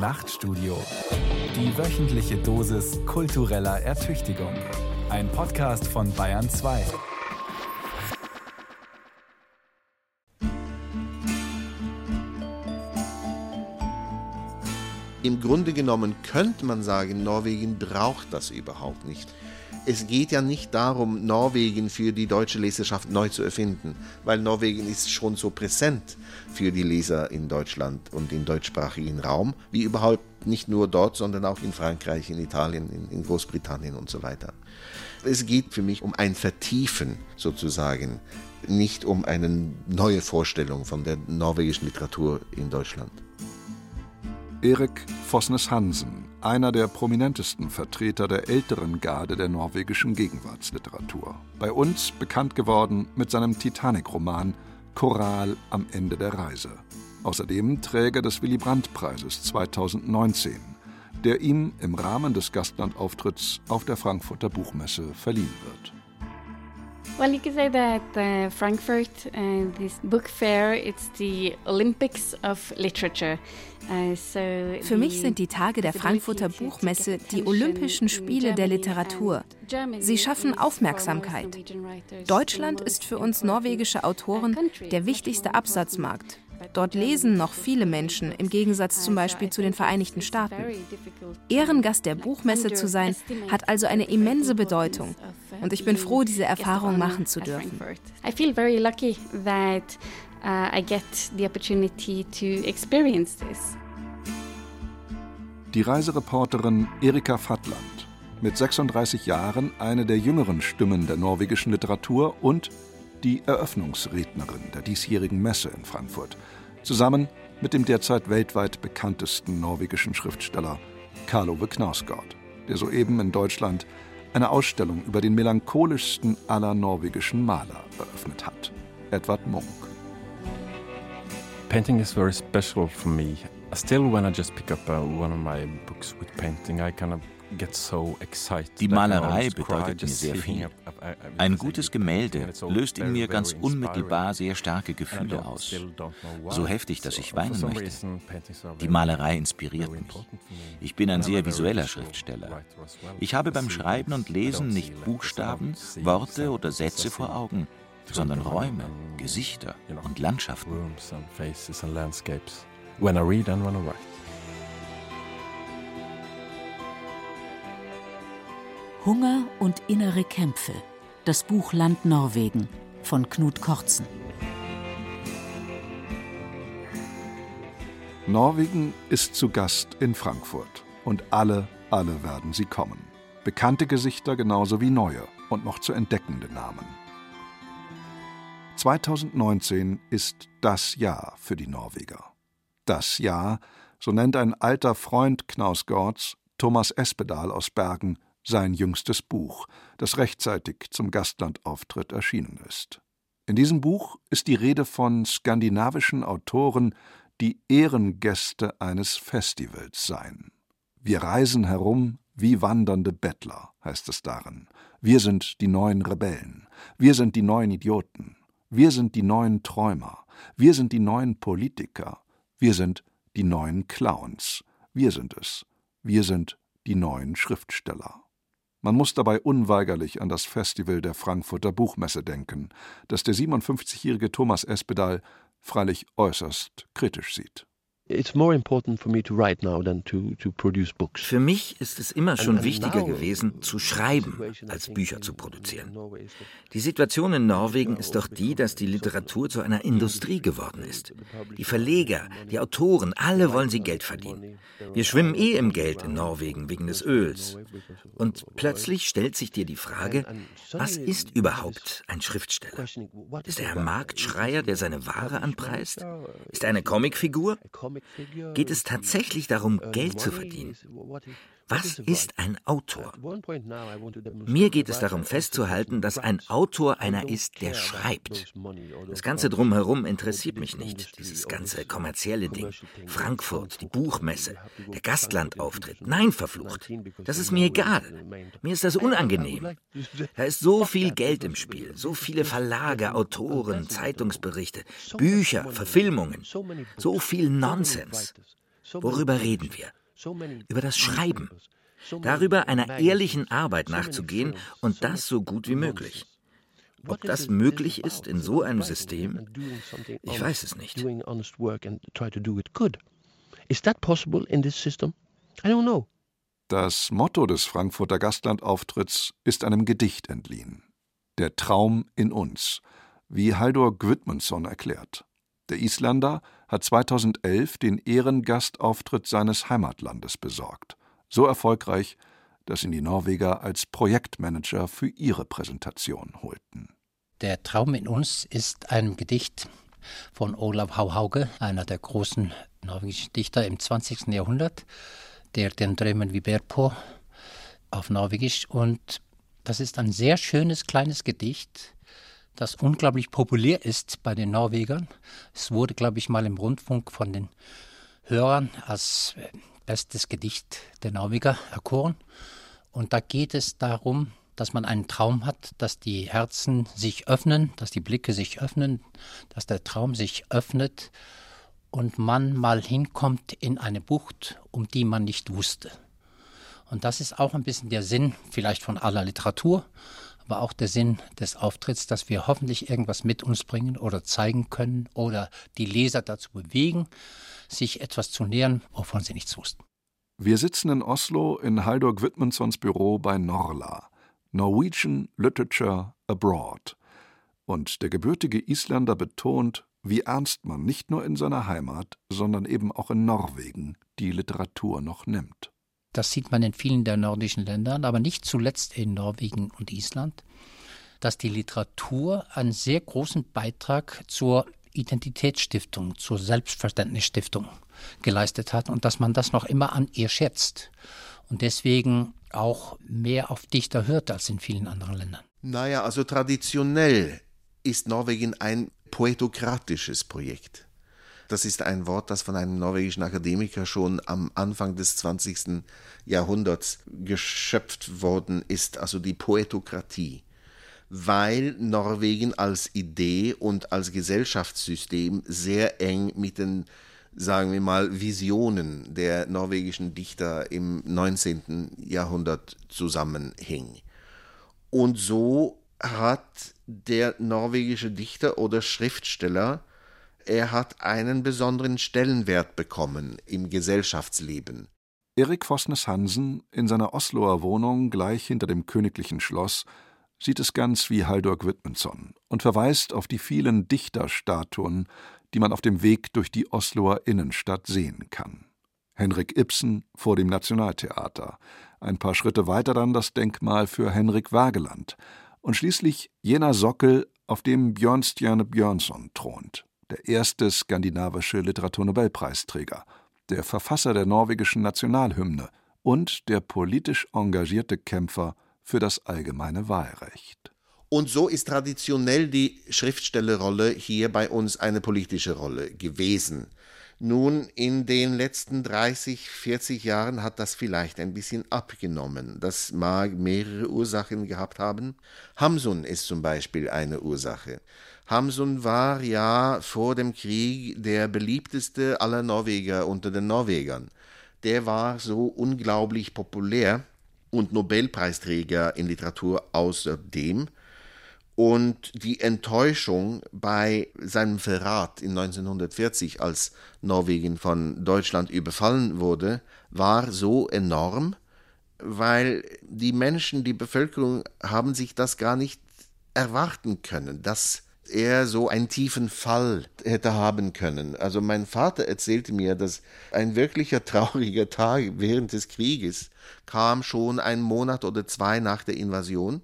Nachtstudio. Die wöchentliche Dosis kultureller Ertüchtigung. Ein Podcast von Bayern 2. Im Grunde genommen könnte man sagen, Norwegen braucht das überhaupt nicht es geht ja nicht darum, Norwegen für die deutsche Leserschaft neu zu erfinden, weil Norwegen ist schon so präsent für die Leser in Deutschland und im deutschsprachigen Raum, wie überhaupt nicht nur dort, sondern auch in Frankreich, in Italien, in, Großbritannien und so weiter. Es geht für mich um ein Vertiefen sozusagen, nicht um eine neue Vorstellung von der norwegischen Literatur in Deutschland. Erik Fosnes Hansen, einer der prominentesten Vertreter der älteren Garde der norwegischen Gegenwartsliteratur. Bei uns bekannt geworden mit seinem Titanic-Roman Choral am Ende der Reise. Außerdem Träger des Willy Brandt-Preises 2019, der ihm im Rahmen des Gastlandauftritts auf der Frankfurter Buchmesse verliehen wird. Well, you could say that uh, Frankfurt, uh, this book fair, it's the Olympics of literature. Uh, Für mich sind die Tage der Frankfurter Buchmesse die Olympischen Spiele der Literatur. Sie schaffen Aufmerksamkeit. Deutschland ist für uns norwegische Autoren der wichtigste Absatzmarkt. Dort lesen noch viele Menschen, im Gegensatz zum Beispiel zu den Vereinigten Staaten. Ehrengast der Buchmesse zu sein, hat also eine immense Bedeutung. Und ich bin froh, diese Erfahrung machen zu dürfen. I feel very lucky that uh, I get the opportunity to experience this. Die Reisereporterin Erika Fatland, mit 36 Jahren eine der jüngeren Stimmen der norwegischen Literatur und die Eröffnungsrednerin der diesjährigen Messe in Frankfurt, zusammen mit dem derzeit weltweit bekanntesten norwegischen Schriftsteller Karl Ove der soeben in Deutschland eine Ausstellung über den melancholischsten aller norwegischen Maler eröffnet hat, Edvard Munch. Painting is very special for me. Still, when I just pick up uh, one of my books with painting, I kind of die Malerei bedeutet mir sehr viel. Ein gutes Gemälde löst in mir ganz unmittelbar sehr starke Gefühle aus. So heftig, dass ich weinen möchte. Die Malerei inspiriert mich. Ich bin ein sehr visueller Schriftsteller. Ich habe beim Schreiben und Lesen nicht Buchstaben, Worte oder Sätze vor Augen, sondern Räume, Gesichter und Landschaften. When I read and when I write. Hunger und innere Kämpfe. Das Buch Land Norwegen von Knut Kortzen. Norwegen ist zu Gast in Frankfurt und alle, alle werden sie kommen. Bekannte Gesichter genauso wie neue und noch zu entdeckende Namen. 2019 ist das Jahr für die Norweger. Das Jahr, so nennt ein alter Freund Knausgårds, Thomas Espedal aus Bergen, sein jüngstes Buch, das rechtzeitig zum Gastlandauftritt erschienen ist. In diesem Buch ist die Rede von skandinavischen Autoren, die Ehrengäste eines Festivals seien. Wir reisen herum wie wandernde Bettler, heißt es darin. Wir sind die neuen Rebellen. Wir sind die neuen Idioten. Wir sind die neuen Träumer. Wir sind die neuen Politiker. Wir sind die neuen Clowns. Wir sind es. Wir sind die neuen Schriftsteller. Man muss dabei unweigerlich an das Festival der Frankfurter Buchmesse denken, das der 57-jährige Thomas Espedal freilich äußerst kritisch sieht. Für mich ist es immer schon wichtiger gewesen, zu schreiben, als Bücher zu produzieren. Die Situation in Norwegen ist doch die, dass die Literatur zu einer Industrie geworden ist. Die Verleger, die Autoren, alle wollen sie Geld verdienen. Wir schwimmen eh im Geld in Norwegen wegen des Öls. Und plötzlich stellt sich dir die Frage, was ist überhaupt ein Schriftsteller? Ist er ein Marktschreier, der seine Ware anpreist? Ist er eine Comicfigur? Geht es tatsächlich darum, Geld zu verdienen? Was ist ein Autor? Mir geht es darum festzuhalten, dass ein Autor einer ist, der schreibt. Das Ganze drumherum interessiert mich nicht. Dieses ganze kommerzielle Ding. Frankfurt, die Buchmesse, der Gastlandauftritt. Nein, verflucht. Das ist mir egal. Mir ist das unangenehm. Da ist so viel Geld im Spiel, so viele Verlage, Autoren, Zeitungsberichte, Bücher, Verfilmungen, so viel Nonsens. Worüber reden wir? Über das Schreiben. Darüber einer ehrlichen Arbeit nachzugehen und das so gut wie möglich. Ob das möglich ist in so einem System, ich weiß es nicht. Is that possible in this system? I don't know. Das Motto des Frankfurter Gastlandauftritts ist einem Gedicht entliehen. Der Traum in uns, wie Haldur Gudmundsson erklärt. Der Isländer hat 2011 den Ehrengastauftritt seines Heimatlandes besorgt. So erfolgreich, dass ihn die Norweger als Projektmanager für ihre Präsentation holten. Der Traum in uns ist ein Gedicht von Olav Hauhauge, einer der großen norwegischen Dichter im 20. Jahrhundert, der den Drömen wie Berpo auf Norwegisch. Und das ist ein sehr schönes kleines Gedicht, das unglaublich populär ist bei den Norwegern. Es wurde, glaube ich, mal im Rundfunk von den Hörern als äh, bestes Gedicht der Norweger erkoren. Und da geht es darum, dass man einen Traum hat, dass die Herzen sich öffnen, dass die Blicke sich öffnen, dass der Traum sich öffnet und man mal hinkommt in eine Bucht, um die man nicht wusste. Und das ist auch ein bisschen der Sinn vielleicht von aller Literatur, aber auch der Sinn des Auftritts, dass wir hoffentlich irgendwas mit uns bringen oder zeigen können oder die Leser dazu bewegen, sich etwas zu nähern, wovon sie nichts wussten. Wir sitzen in Oslo in Haldur Gudmundssons Büro bei Norla. Norwegian Literature Abroad. Und der gebürtige Isländer betont, wie ernst man nicht nur in seiner Heimat, sondern eben auch in Norwegen die Literatur noch nimmt. Das sieht man in vielen der nordischen Ländern, aber nicht zuletzt in Norwegen und Island, dass die Literatur einen sehr großen Beitrag zur Identitätsstiftung, zur Selbstverständnisstiftung geleistet hat und dass man das noch immer an ihr schätzt. Und deswegen auch mehr auf Dichter hört als in vielen anderen Ländern. Naja, also traditionell ist Norwegen ein poetokratisches Projekt. Das ist ein Wort, das von einem norwegischen Akademiker schon am Anfang des 20. Jahrhunderts geschöpft worden ist, also die Poetokratie, weil Norwegen als Idee und als Gesellschaftssystem sehr eng mit den sagen wir mal, Visionen der norwegischen Dichter im 19. Jahrhundert zusammenhing. Und so hat der norwegische Dichter oder Schriftsteller, er hat einen besonderen Stellenwert bekommen im Gesellschaftsleben. Erik Fosnes Hansen in seiner Osloer Wohnung gleich hinter dem königlichen Schloss sieht es ganz wie Haldur Gudmundsson und verweist auf die vielen Dichterstatuen, die man auf dem Weg durch die Osloer Innenstadt sehen kann. Henrik Ibsen vor dem Nationaltheater, ein paar Schritte weiter dann das Denkmal für Henrik Wageland und schließlich jener Sockel, auf dem Björnstjerne Björnsson thront, der erste skandinavische Literaturnobelpreisträger, der Verfasser der norwegischen Nationalhymne und der politisch engagierte Kämpfer für das allgemeine Wahlrecht. Und so ist traditionell die Schriftstellerrolle hier bei uns eine politische Rolle gewesen. Nun, in den letzten 30, 40 Jahren hat das vielleicht ein bisschen abgenommen. Das mag mehrere Ursachen gehabt haben. Hamsun ist zum Beispiel eine Ursache. Hamsun war ja vor dem Krieg der beliebteste aller Norweger unter den Norwegern. Der war so unglaublich populär und Nobelpreisträger in Literatur außerdem, und die Enttäuschung bei seinem Verrat in 1940, als Norwegen von Deutschland überfallen wurde, war so enorm, weil die Menschen, die Bevölkerung haben sich das gar nicht erwarten können, dass er so einen tiefen Fall hätte haben können. Also mein Vater erzählte mir, dass ein wirklicher trauriger Tag während des Krieges kam schon einen Monat oder zwei nach der Invasion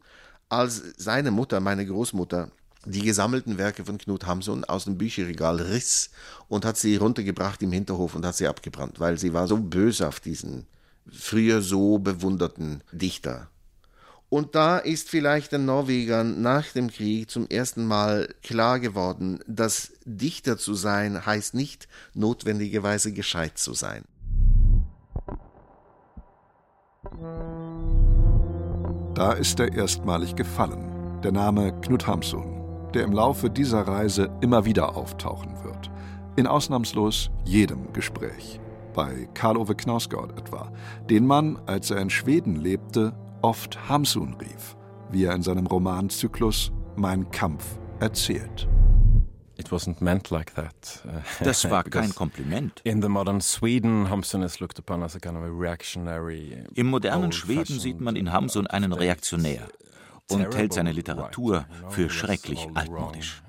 als seine Mutter, meine Großmutter, die gesammelten Werke von Knut Hamsun aus dem Bücherregal riss und hat sie runtergebracht im Hinterhof und hat sie abgebrannt, weil sie war so böse auf diesen früher so bewunderten Dichter. Und da ist vielleicht den Norwegern nach dem Krieg zum ersten Mal klar geworden, dass Dichter zu sein heißt nicht notwendigerweise gescheit zu sein. Da ist er erstmalig gefallen, der Name Knut Hamsun, der im Laufe dieser Reise immer wieder auftauchen wird, in ausnahmslos jedem Gespräch. bei Karl Ove Knausgård etwa, den man, als er in Schweden lebte, oft Hamsun rief, wie er in seinem Romanzyklus Mein Kampf erzählt. It wasn't meant like that. Das war kein Kompliment. In the modern Sweden, Hamsun is looked upon as a kind of a reactionary. Im modernen Schweden sieht man in Hamsun einen Reaktionär und hält seine Literatur für schrecklich altmodisch.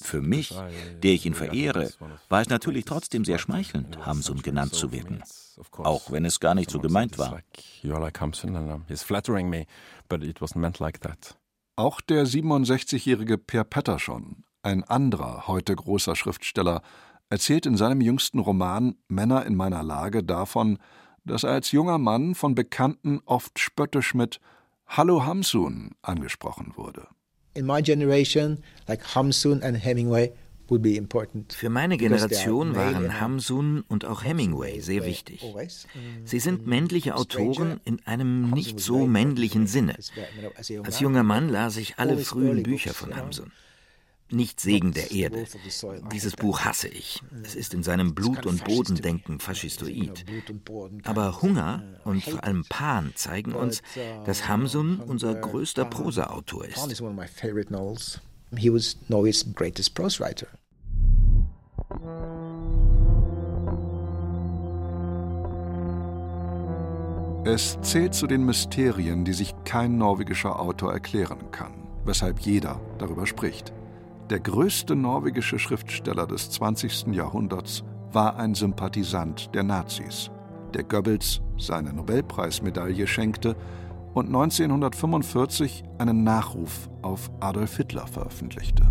Für mich, der ich ihn verehre, war es natürlich trotzdem sehr schmeichelnd, Hamsun genannt zu werden, auch wenn es gar nicht so gemeint war. Auch der 67-jährige Per Pettersson, ein anderer heute großer Schriftsteller, erzählt in seinem jüngsten Roman Männer in meiner Lage davon, dass er als junger Mann von Bekannten oft spöttisch mit Hallo Hamsun angesprochen wurde. In my generation, like Hamsun and Hemingway, für meine Generation waren Hamsun und auch Hemingway sehr wichtig. Sie sind männliche Autoren in einem nicht so männlichen Sinne. Als junger Mann las ich alle frühen Bücher von Hamsun nicht Segen der Erde. Dieses Buch hasse ich. Es ist in seinem Blut- und Bodendenken faschistoid. Aber Hunger und vor allem Pan zeigen uns, dass Hamsun unser größter Prosaautor ist. Es zählt zu den Mysterien, die sich kein norwegischer Autor erklären kann, weshalb jeder darüber spricht. Der größte norwegische Schriftsteller des 20. Jahrhunderts war ein Sympathisant der Nazis, der Goebbels seine Nobelpreismedaille schenkte und 1945 einen Nachruf auf Adolf Hitler veröffentlichte.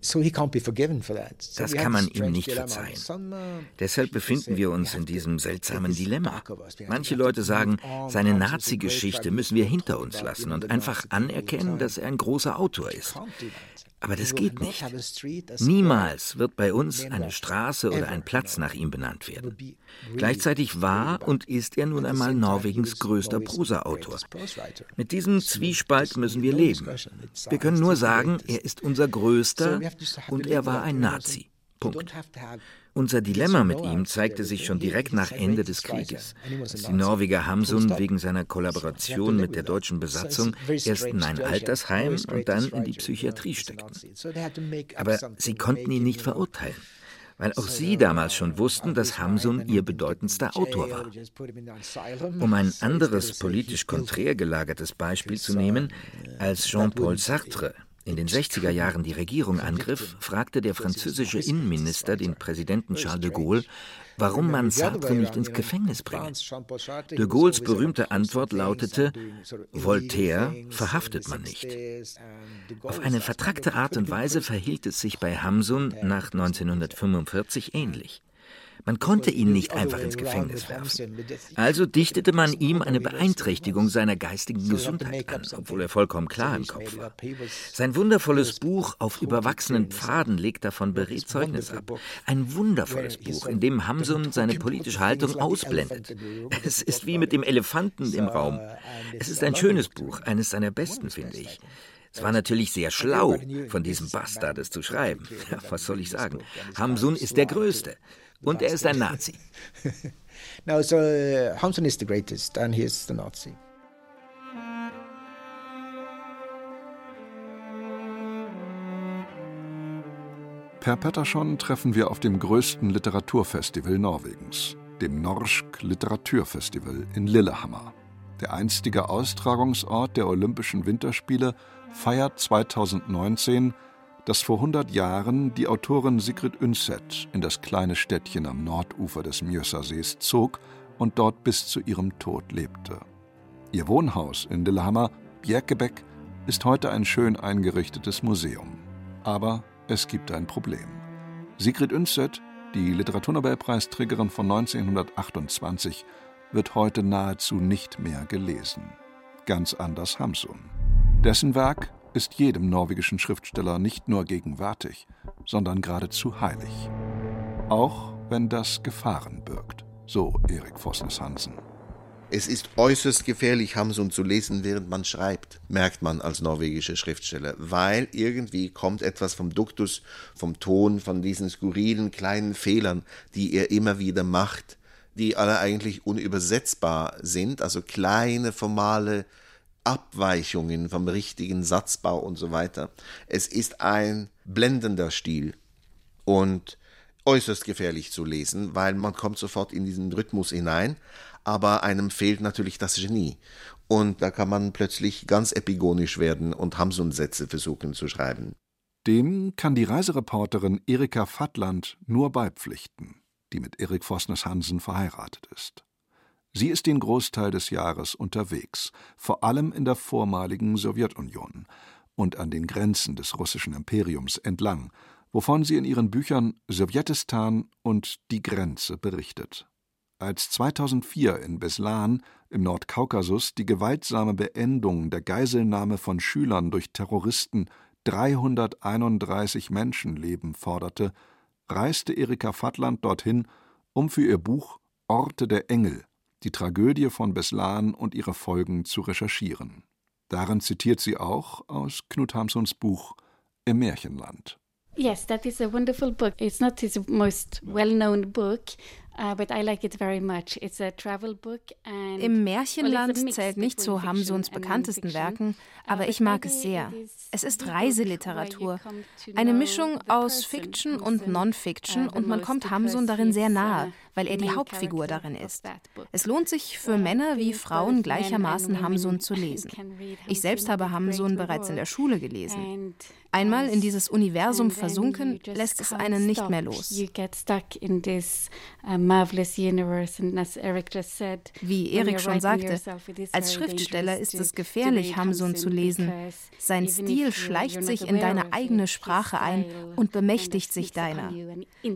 Das kann man ihm nicht verzeihen. Deshalb befinden wir uns in diesem seltsamen Dilemma. Manche Leute sagen, seine Nazi-Geschichte müssen wir hinter uns lassen und einfach anerkennen, dass er ein großer Autor ist. Aber das geht nicht. Niemals wird bei uns eine Straße oder ein Platz nach ihm benannt werden. Gleichzeitig war und ist er nun einmal Norwegens größter Prosaautor. Mit diesem Zwiespalt müssen wir leben. Wir können nur sagen, er ist unser größter und er war ein Nazi. Punkt. Unser Dilemma mit ihm zeigte sich schon direkt nach Ende des Krieges, als die Norweger Hamsun wegen seiner Kollaboration mit der deutschen Besatzung erst in ein Altersheim und dann in die Psychiatrie steckten. Aber sie konnten ihn nicht verurteilen weil auch sie damals schon wussten, dass Hamsun ihr bedeutendster Autor war. Um ein anderes politisch konträr gelagertes Beispiel zu nehmen, als Jean-Paul Sartre in den 60er Jahren die Regierung angriff, fragte der französische Innenminister den Präsidenten Charles de Gaulle, warum man Sartre nicht ins Gefängnis bringe. De Gaulles berühmte Antwort lautete, Voltaire verhaftet man nicht. Auf eine vertrackte Art und Weise verhielt es sich bei Hamsun nach 1945 ähnlich. Man konnte ihn nicht einfach ins Gefängnis werfen. Also dichtete man ihm eine Beeinträchtigung seiner geistigen Gesundheit an, obwohl er vollkommen klar im Kopf war. Sein wundervolles Buch Auf überwachsenen Pfaden legt davon beredt Zeugnis ab. Ein wundervolles Buch, in dem Hamsun seine politische Haltung ausblendet. Es ist wie mit dem Elefanten im Raum. Es ist ein schönes Buch, eines seiner besten, finde ich. Es war natürlich sehr schlau, von diesem Bastard es zu schreiben. Ja, was soll ich sagen? Hamsun ist der Größte. Und er ist ein Nazi. no, so uh, Hamsun is the greatest and he is the Nazi. Per Pettersson treffen wir auf dem größten Literaturfestival Norwegens, dem Norsk Literaturfestival in Lillehammer. Der einstige Austragungsort der Olympischen Winterspiele feiert 2019 dass vor 100 Jahren die Autorin Sigrid Undset in das kleine Städtchen am Nordufer des Mjøsasees zog und dort bis zu ihrem Tod lebte. Ihr Wohnhaus in Lillehammer, Bjerkebæk, ist heute ein schön eingerichtetes Museum. Aber es gibt ein Problem. Sigrid Undset, die Literaturnobelpreisträgerin von 1928, wird heute nahezu nicht mehr gelesen. Ganz anders Hamsun. Dessen Werk ist jedem norwegischen Schriftsteller nicht nur gegenwärtig, sondern geradezu heilig. Auch wenn das Gefahren birgt, so Erik Vossnes Hansen. Es ist äußerst gefährlich, Hamsun zu lesen, während man schreibt, merkt man als norwegischer Schriftsteller, weil irgendwie kommt etwas vom Duktus, vom Ton, von diesen skurrilen kleinen Fehlern, die er immer wieder macht, die alle eigentlich unübersetzbar sind, also kleine formale Abweichungen vom richtigen Satzbau und so weiter. Es ist ein blendender Stil und äußerst gefährlich zu lesen, weil man kommt sofort in diesen Rhythmus hinein, aber einem fehlt natürlich das Genie. Und da kann man plötzlich ganz epigonisch werden und Hamsun-Sätze versuchen zu schreiben. Dem kann die Reisereporterin Erika Fattland nur beipflichten, die mit Erik Vosnes Hansen verheiratet ist. Sie ist den Großteil des Jahres unterwegs, vor allem in der vormaligen Sowjetunion und an den Grenzen des russischen Imperiums entlang, wovon sie in ihren Büchern Sowjetistan und die Grenze berichtet. Als 2004 in Beslan im Nordkaukasus die gewaltsame Beendung der Geiselnahme von Schülern durch Terroristen 331 Menschenleben forderte, reiste Erika Fattland dorthin, um für ihr Buch Orte der Engel die Tragödie von Beslan und ihre Folgen zu recherchieren. Darin zitiert sie auch aus Knut Hamsuns Buch Im Märchenland. Yes, that is a wonderful book. It's not his most well-known book, Uh, Im Märchenland zählt nicht zu Hamsuns bekanntesten Werken, uh, aber ich mag es sehr. Es ist Reiseliteratur, eine Mischung aus Fiction und Non-Fiction uh, und man kommt Hamsun darin sehr nahe, weil er die Hauptfigur darin ist. Es lohnt sich für Männer wie Frauen gleichermaßen Hamsun zu lesen. Ich selbst habe Hamsun bereits in der Schule gelesen. Einmal in dieses Universum versunken, lässt es einen nicht mehr los. Wie Erik schon sagte, als Schriftsteller ist es gefährlich, Hamsun zu lesen. Sein Stil schleicht sich in deine eigene Sprache ein und bemächtigt sich deiner.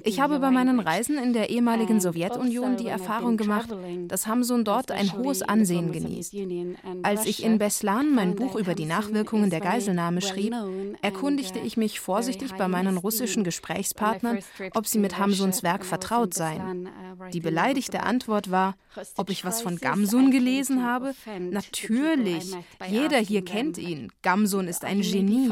Ich habe bei meinen Reisen in der ehemaligen Sowjetunion also die Erfahrung gemacht, dass Hamsun dort ein hohes Ansehen genießt. Als ich in Beslan mein Buch über die Nachwirkungen der Geiselnahme schrieb, erkundigte ich mich vorsichtig bei meinen russischen Gesprächspartnern, ob sie mit Hamsuns Werk vertraut seien. Die beleidigte Antwort war, ob ich was von Gamsun gelesen habe. Natürlich, jeder hier kennt ihn. Gamsun ist ein Genie.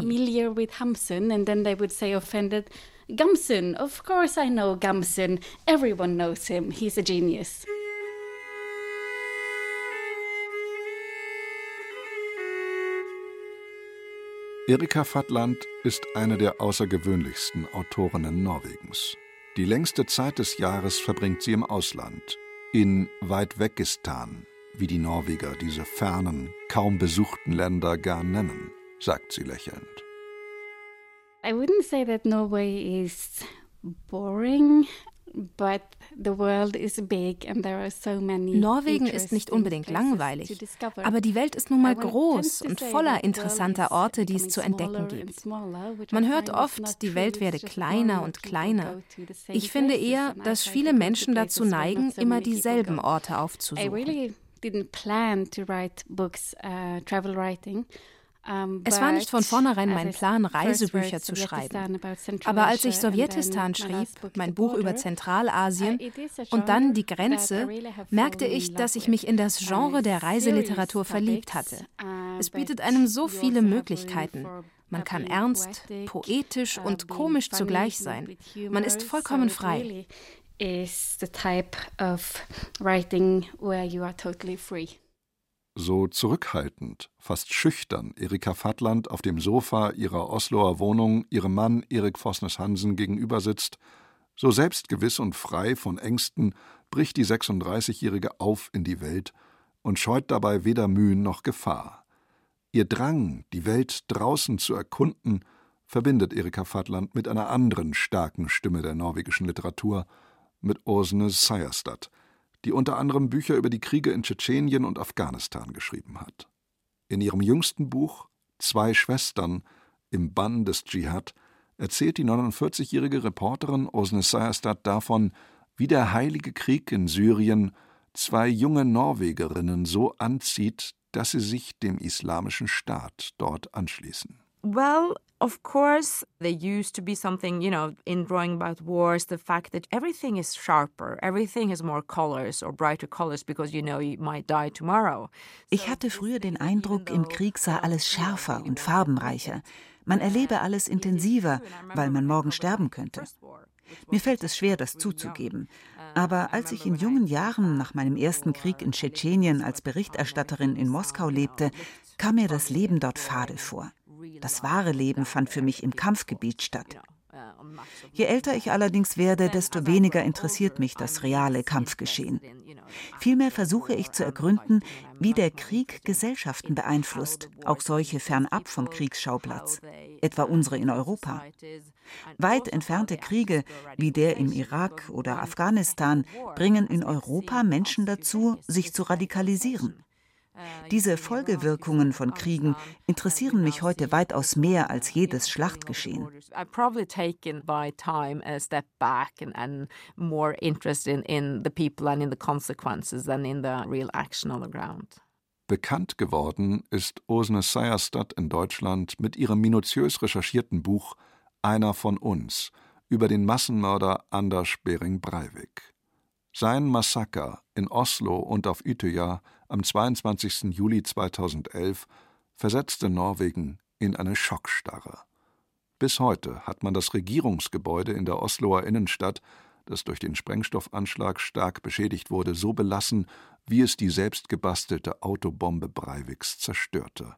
Gamsun, of course I know Gamsun. Everyone knows him. He's a genius. Erika Fatland ist eine der außergewöhnlichsten Autorinnen Norwegens. Die längste Zeit des Jahres verbringt sie im Ausland, in Weitwegistan, wie die Norweger diese fernen, kaum besuchten Länder gern nennen, sagt sie lächelnd. I wouldn't say that Norway is boring. Norwegen ist nicht unbedingt langweilig, aber die Welt ist nun mal groß und voller interessanter Orte, die es zu entdecken gibt. Man hört oft, die Welt werde kleiner und kleiner. Ich finde eher, dass viele Menschen dazu neigen, immer dieselben Orte aufzusuchen. Es war nicht von vornherein mein Plan, Reisebücher zu schreiben. Aber als ich Sowjetistan schrieb, mein Buch über Zentralasien und dann die Grenze, merkte ich, dass ich mich in das Genre der Reiseliteratur verliebt hatte. Es bietet einem so viele Möglichkeiten. Man kann ernst, poetisch und komisch zugleich sein. Man ist vollkommen frei. Is the type of writing where you are totally free so zurückhaltend, fast schüchtern Erika Fattland auf dem Sofa ihrer Osloer Wohnung ihrem Mann Erik Vosnes Hansen gegenüber sitzt, so selbstgewiss und frei von Ängsten bricht die 36-Jährige auf in die Welt und scheut dabei weder Mühen noch Gefahr. Ihr Drang, die Welt draußen zu erkunden, verbindet Erika Fattland mit einer anderen starken Stimme der norwegischen Literatur, mit Ursene Seierstad – die unter anderem Bücher über die Kriege in Tschetschenien und Afghanistan geschrieben hat. In ihrem jüngsten Buch Zwei Schwestern im Bann des Dschihad erzählt die 49-jährige Reporterin Osne Seierstadt davon, wie der Heilige Krieg in Syrien zwei junge Norwegerinnen so anzieht, dass sie sich dem islamischen Staat dort anschließen. Well, Of course, there used to be something, you know, in drawing about wars, the fact that everything is sharper, everything has more colors or brighter colors because you know you might die tomorrow. Ich hatte früher den Eindruck, im Krieg sei alles schärfer und farbenreicher. Man erlebe alles intensiver, weil man morgen sterben könnte. Mir fällt es schwer, das zuzugeben. Aber als ich in jungen Jahren nach meinem ersten Krieg in Tschetschenien als Berichterstatterin in Moskau lebte, kam mir das Leben dort fade vor. Das wahre Leben fand für mich im Kampfgebiet statt. Je älter ich allerdings werde, desto weniger interessiert mich das reale Kampfgeschehen. Vielmehr versuche ich zu ergründen, wie der Krieg Gesellschaften beeinflusst, auch solche fernab vom Kriegsschauplatz, etwa unsere in Europa. Weit entfernte Kriege wie der im Irak oder Afghanistan bringen in Europa Menschen dazu, sich zu radikalisieren. Diese Folgewirkungen von Kriegen interessieren mich heute weitaus mehr als jedes Schlachtgeschehen. Bekannt geworden ist Osne Seierstadt in Deutschland mit ihrem minutiös recherchierten Buch Einer von uns über den Massenmörder Anders Bering Breivik. Sein Massaker in Oslo und auf Utøya am 22. Juli 2011 versetzte Norwegen in eine Schockstarre. Bis heute hat man das Regierungsgebäude in der Osloer Innenstadt, das durch den Sprengstoffanschlag stark beschädigt wurde, so belassen, wie es die selbstgebastelte Autobombe Breiviks zerstörte.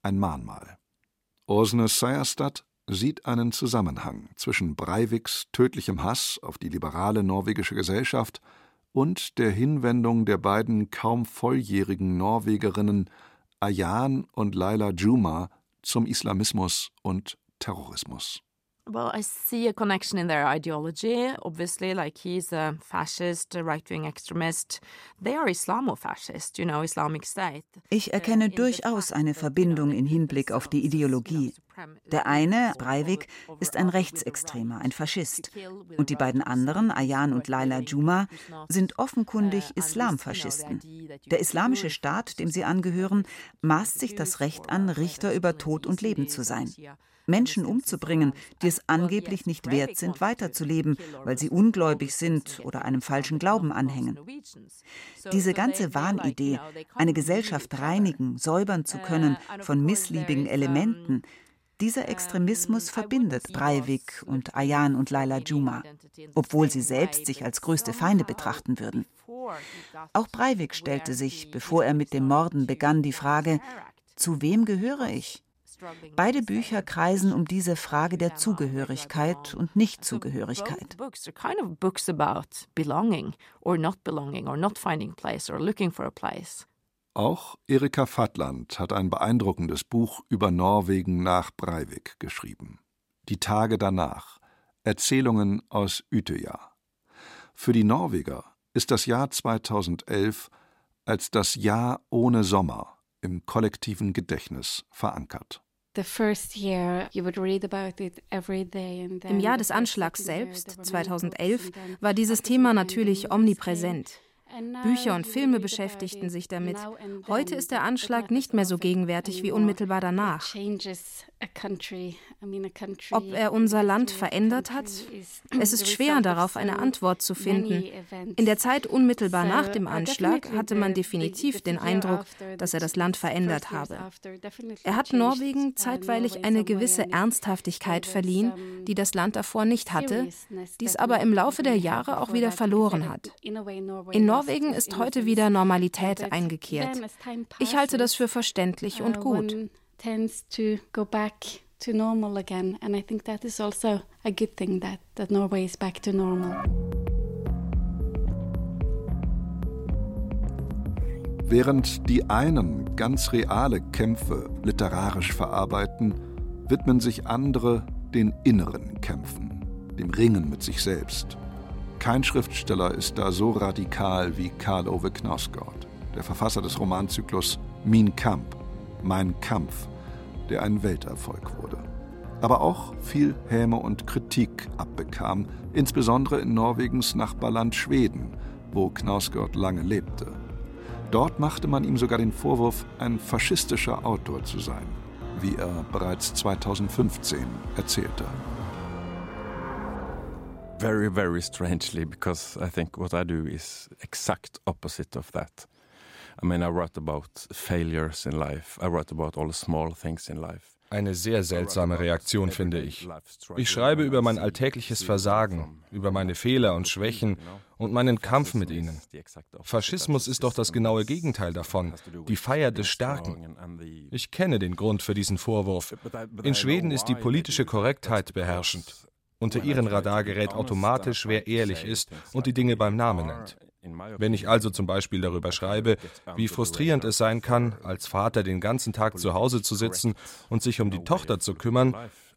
Ein Mahnmal. Åsne Seierstad sieht einen Zusammenhang zwischen Breiviks tödlichem Hass auf die liberale norwegische Gesellschaft und der Hinwendung der beiden kaum volljährigen Norwegerinnen Ayan und Laila Juma zum Islamismus und Terrorismus. Well, I see a connection in their ideology. Obviously, like he's a fascist, a right-wing extremist. They are Islamofascist, you know, Islamic State. Ich erkenne durchaus eine Verbindung in Hinblick auf die Ideologie. Der eine, Breivik, ist ein Rechtsextremer, ein Faschist. Und die beiden anderen, Ayan und Laila Juma, sind offenkundig Islamfaschisten. Der islamische Staat, dem sie angehören, maßt sich das Recht an, Richter über Tod und Leben zu sein. Menschen umzubringen, die es angeblich nicht wert sind, weiterzuleben, weil sie ungläubig sind oder einem falschen Glauben anhängen. Diese ganze Wahnidee, eine Gesellschaft reinigen, säubern zu können von missliebigen Elementen, dieser Extremismus verbindet Breivik und Ayan und Laila Juma, obwohl sie selbst sich als größte Feinde betrachten würden. Auch Breivik stellte sich, bevor er mit dem Morden begann, die Frage, zu wem gehöre ich? Beide Bücher kreisen um diese Frage der Zugehörigkeit und Nichtzugehörigkeit. Auch Erika Fattland hat ein beeindruckendes Buch über Norwegen nach Breivik geschrieben. Die Tage danach. Erzählungen aus Utøya. Für die Norweger ist das Jahr 2011 als das Jahr ohne Sommer im kollektiven Gedächtnis verankert. Im Jahr des Anschlags selbst, 2011, war dieses Thema natürlich omnipräsent. Bücher und Filme beschäftigten sich damit. Heute ist der Anschlag nicht mehr so gegenwärtig wie unmittelbar danach. Ob er unser Land verändert hat? Es ist schwer, darauf eine Antwort zu finden. In der Zeit unmittelbar nach dem Anschlag hatte man definitiv den Eindruck, dass er das Land verändert habe. Er hat Norwegen zeitweilig eine gewisse Ernsthaftigkeit verliehen, die das Land davor nicht hatte, dies aber im Laufe der Jahre auch wieder verloren hat. In Norwegen ist heute wieder Normalität eingekehrt. Ich halte das für verständlich und gut. that is also. Während die einen ganz reale Kämpfe literarisch verarbeiten, widmen sich andere den inneren Kämpfen, dem Ringen mit sich selbst, kein Schriftsteller ist da so radikal wie Karl Ove Knausgård, der Verfasser des Romanzyklus Min Kamp, Mein Kampf, der ein Welterfolg wurde. Aber auch viel Häme und Kritik abbekam, insbesondere in Norwegens Nachbarland Schweden, wo Knausgård lange lebte. Dort machte man ihm sogar den Vorwurf, ein faschistischer Autor zu sein, wie er bereits 2015 erzählte. Very, very strangely, because I think what I do is exact opposite of that. I mean, I write about failures in life. I write about all the small things in life. Eine sehr seltsame Reaktion, finde ich. Ich schreibe über mein alltägliches Versagen, über meine Fehler und Schwächen und meinen Kampf mit ihnen. Faschismus ist doch das genaue Gegenteil davon, die Feier des Starken. Ich kenne den Grund für diesen Vorwurf. In Schweden ist die politische Korrektheit beherrschend. Unter ihren Radar gerät automatisch, wer ehrlich ist und die Dinge beim Namen nennt. Wenn ich also zum Beispiel darüber schreibe, wie frustrierend es sein kann, als Vater den ganzen Tag zu Hause zu sitzen und sich um die Tochter zu kümmern,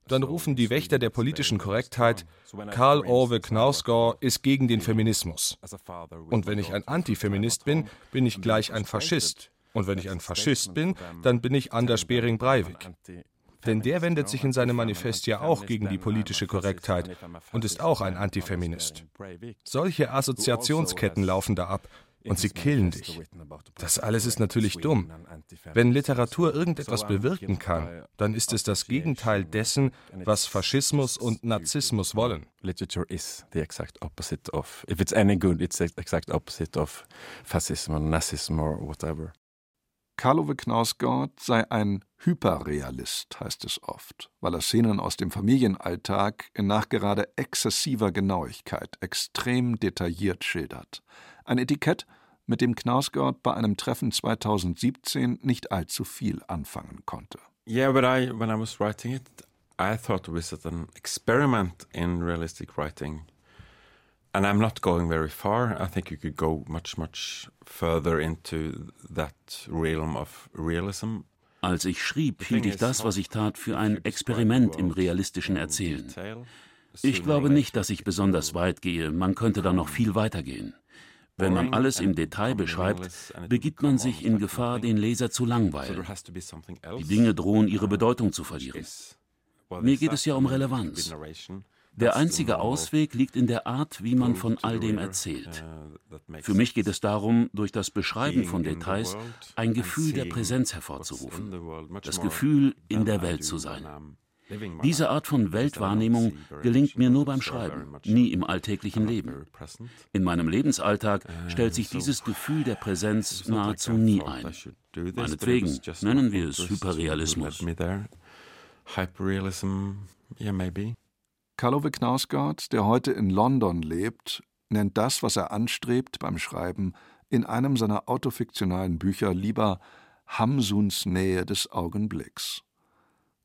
dann rufen die Wächter der politischen Korrektheit, Karl Orwe Knausgård ist gegen den Feminismus. Und wenn ich ein Antifeminist bin, bin ich gleich ein Faschist. Und wenn ich ein Faschist bin, dann bin ich Anders Bering Breivik. Denn der wendet sich in seinem Manifest ja auch gegen die politische Korrektheit und ist auch ein Antifeminist. Solche Assoziationsketten laufen da ab und sie killen dich. Das alles ist natürlich dumm. Wenn Literatur irgendetwas bewirken kann, dann ist es das Gegenteil dessen, was Faschismus und Narzissmus wollen. Literature is the exact opposite of. If it's any good, it's the exact opposite of fascism or Nazism or whatever. Karlove Knausgård sei ein Hyperrealist, heißt es oft, weil er Szenen aus dem Familienalltag in nachgerade exzessiver Genauigkeit extrem detailliert schildert. Ein Etikett, mit dem Knausgård bei einem Treffen 2017 nicht allzu viel anfangen konnte. Yeah, but I, when I was writing it, I thought it was an experiment in realistic writing. And I'm not going very far. I think you could go much, much further into that realm of realism. Als ich schrieb, hielt ich das, was ich tat, für ein Experiment im realistischen Erzählen. Ich glaube nicht, dass ich besonders weit gehe, man könnte da noch viel weiter gehen. Wenn man alles im Detail beschreibt, begibt man sich in Gefahr, den Leser zu langweilen. Die Dinge drohen ihre Bedeutung zu verlieren. Mir geht es ja um Relevanz. Der einzige Ausweg liegt in der Art, wie man von all dem erzählt. Für mich geht es darum, durch das Beschreiben von Details ein Gefühl der Präsenz hervorzurufen, das Gefühl, in der Welt zu sein. Diese Art von Weltwahrnehmung gelingt mir nur beim Schreiben, nie im alltäglichen Leben. In meinem Lebensalltag stellt sich dieses Gefühl der Präsenz nahezu nie ein. Meinetwegen nennen wir es Hyperrealismus. Hyperrealism, yeah, maybe. Karlove Knausgård, der heute in London lebt, nennt das, was er anstrebt beim Schreiben, in einem seiner autofiktionalen Bücher lieber Hamsuns Nähe des Augenblicks.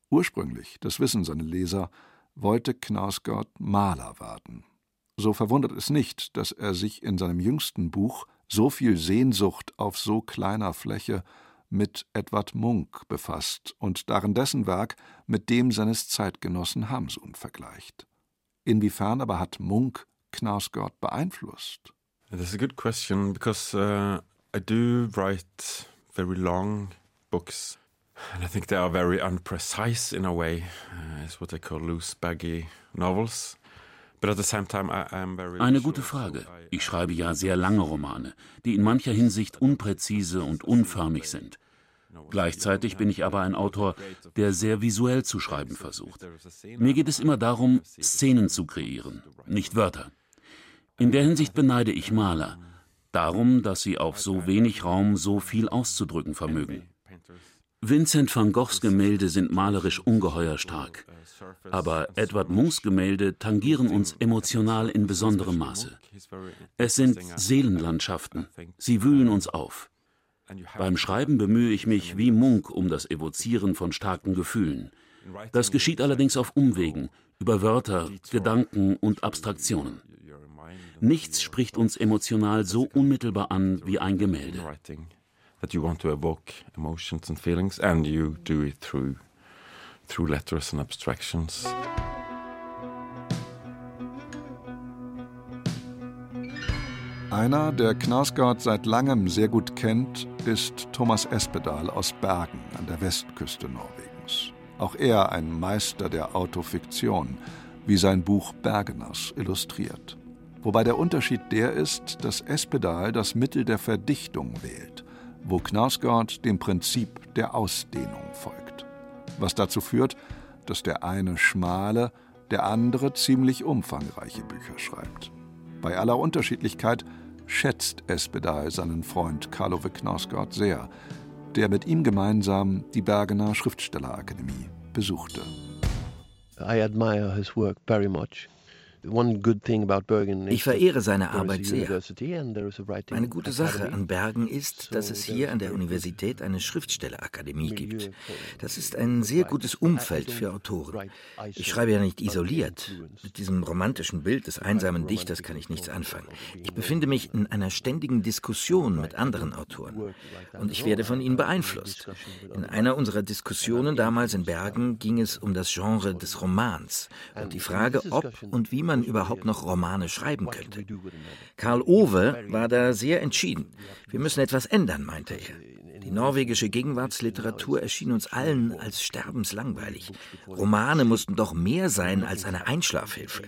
Ursprünglich, das wissen seine Leser, wollte Knausgård Maler werden. So verwundert es nicht, dass er sich in seinem jüngsten Buch so viel Sehnsucht auf so kleiner Fläche mit Edward Munk befasst und darin dessen Werk mit dem seines Zeitgenossen Hamsun vergleicht. Inwiefern aber hat Munk Knausgård beeinflusst? That's a good question because uh, I do write very long books and I think they are very unprecise in a way. Uh, it's what I call loose, baggy novels. Eine gute Frage. Ich schreibe ja sehr lange Romane, die in mancher Hinsicht unpräzise und unförmig sind. Gleichzeitig bin ich aber ein Autor, der sehr visuell zu schreiben versucht. Mir geht es immer darum, Szenen zu kreieren, nicht Wörter. In der Hinsicht beneide ich Maler, darum, dass sie auf so wenig Raum so viel auszudrücken vermögen. Vincent van Goghs Gemälde sind malerisch ungeheuer stark. Aber Edward Munchs Gemälde tangieren uns emotional in besonderem Maße. Es sind Seelenlandschaften. Sie wühlen uns auf. Beim Schreiben bemühe ich mich wie Munk um das Evozieren von starken Gefühlen. Das geschieht allerdings auf Umwegen, über Wörter, Gedanken und Abstraktionen. Nichts spricht uns emotional so unmittelbar an wie ein Gemälde. That you want to evoke emotions and feelings, and you do it through through letters and abstractions. Einer, der Knausgård seit langem sehr gut kennt, ist Thomas Espedal aus Bergen an der Westküste Norwegens. Auch er ein Meister der Autofiktion, wie sein Buch Bergeners illustriert. Wobei der Unterschied der ist, dass Espedal das Mittel der Verdichtung wählt, wo Knausgård dem Prinzip der Ausdehnung folgt. Was dazu führt, dass der eine schmale, der andere ziemlich umfangreiche Bücher schreibt. Bei aller Unterschiedlichkeit schätzt Espedal seinen Freund Karlove Knausgård sehr, der mit ihm gemeinsam die Bergener Schriftstellerakademie besuchte. I admire his work very much. Ich verehre seine Arbeit sehr. Eine gute Sache an Bergen ist, dass es hier an der Universität eine Schriftstellerakademie gibt. Das ist ein sehr gutes Umfeld für Autoren. Ich schreibe ja nicht isoliert. Mit diesem romantischen Bild des einsamen Dichters kann ich nichts anfangen. Ich befinde mich in einer ständigen Diskussion mit anderen Autoren. Und ich werde von ihnen beeinflusst. In einer unserer Diskussionen damals in Bergen ging es um das Genre des Romans und die Frage, ob und wie man man überhaupt noch Romane schreiben könnte. Karl Ove war da sehr entschieden. Wir müssen etwas ändern, meinte er. Die norwegische Gegenwartsliteratur erschien uns allen als sterbenslangweilig. Romane mussten doch mehr sein als eine Einschlafhilfe.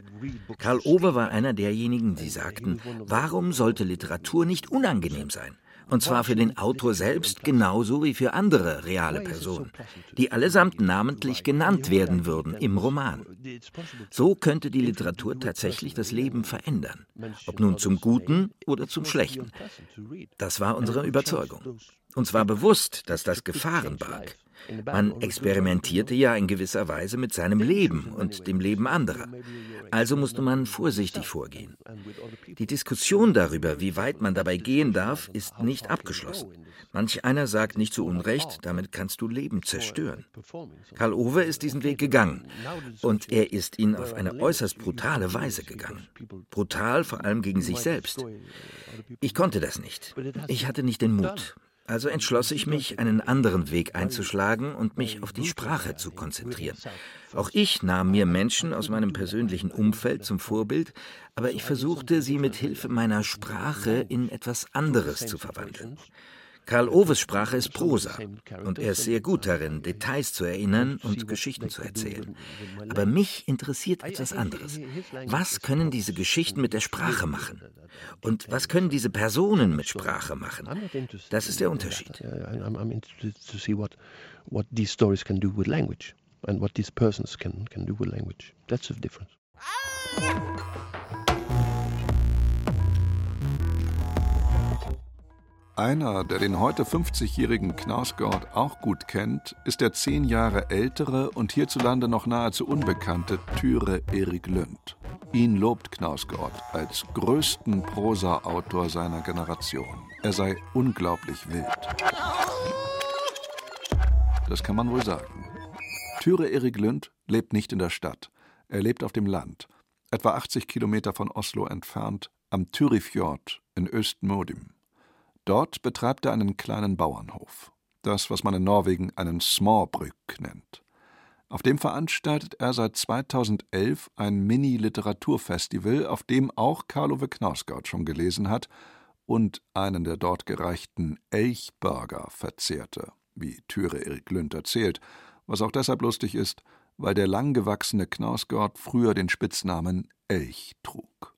Karl Ove war einer derjenigen, die sagten, warum sollte Literatur nicht unangenehm sein? Und zwar für den Autor selbst genauso wie für andere reale Personen, die allesamt namentlich genannt werden würden im Roman. So könnte die Literatur tatsächlich das Leben verändern, ob nun zum Guten oder zum Schlechten. Das war unsere Überzeugung. Uns war bewusst, dass das Gefahren barg. Man experimentierte ja in gewisser Weise mit seinem Leben und dem Leben anderer. Also musste man vorsichtig vorgehen. Die Diskussion darüber, wie weit man dabei gehen darf, ist nicht abgeschlossen. Manch einer sagt nicht zu Unrecht, damit kannst du Leben zerstören. Karl Ove ist diesen Weg gegangen und er ist ihn auf eine äußerst brutale Weise gegangen. Brutal vor allem gegen sich selbst. Ich konnte das nicht. Ich hatte nicht den Mut. Also entschloss ich mich, einen anderen Weg einzuschlagen und mich auf die Sprache zu konzentrieren. Auch ich nahm mir Menschen aus meinem persönlichen Umfeld zum Vorbild, aber ich versuchte, sie mit Hilfe meiner Sprache in etwas anderes zu verwandeln. Karl Oves Sprache ist Prosa und er ist sehr gut darin, Details zu erinnern und Geschichten zu erzählen. Aber mich interessiert etwas anderes. Was können diese Geschichten mit der Sprache machen? Und was können diese Personen mit Sprache machen? Das ist der Unterschied. What these stories can do with language and what these persons can, can do with language. That's the difference. Einer, der den heute 50-jährigen Knausgård auch gut kennt, ist der zehn Jahre ältere und hierzulande noch nahezu unbekannte Türe Erik Lünd. Ihn lobt Knausgård als größten Prosa-Autor seiner Generation. Er sei unglaublich wild. Das kann man wohl sagen. Türe Erik Lünd lebt nicht in der Stadt. Er lebt auf dem Land, etwa 80 Kilometer von Oslo entfernt, am Tyrifjord in Östmodum. Dort betreibt er einen kleinen Bauernhof, das, was man in Norwegen einen Småbruk nennt. Auf dem veranstaltet er seit 2011 ein Mini-Literaturfestival, auf dem auch Karlove Knausgård schon gelesen hat und einen der dort gereichten Elchburger verzehrte, wie Türe Erik Lünd erzählt, was auch deshalb lustig ist, weil der langgewachsene Knausgård früher den Spitznamen Elch trug.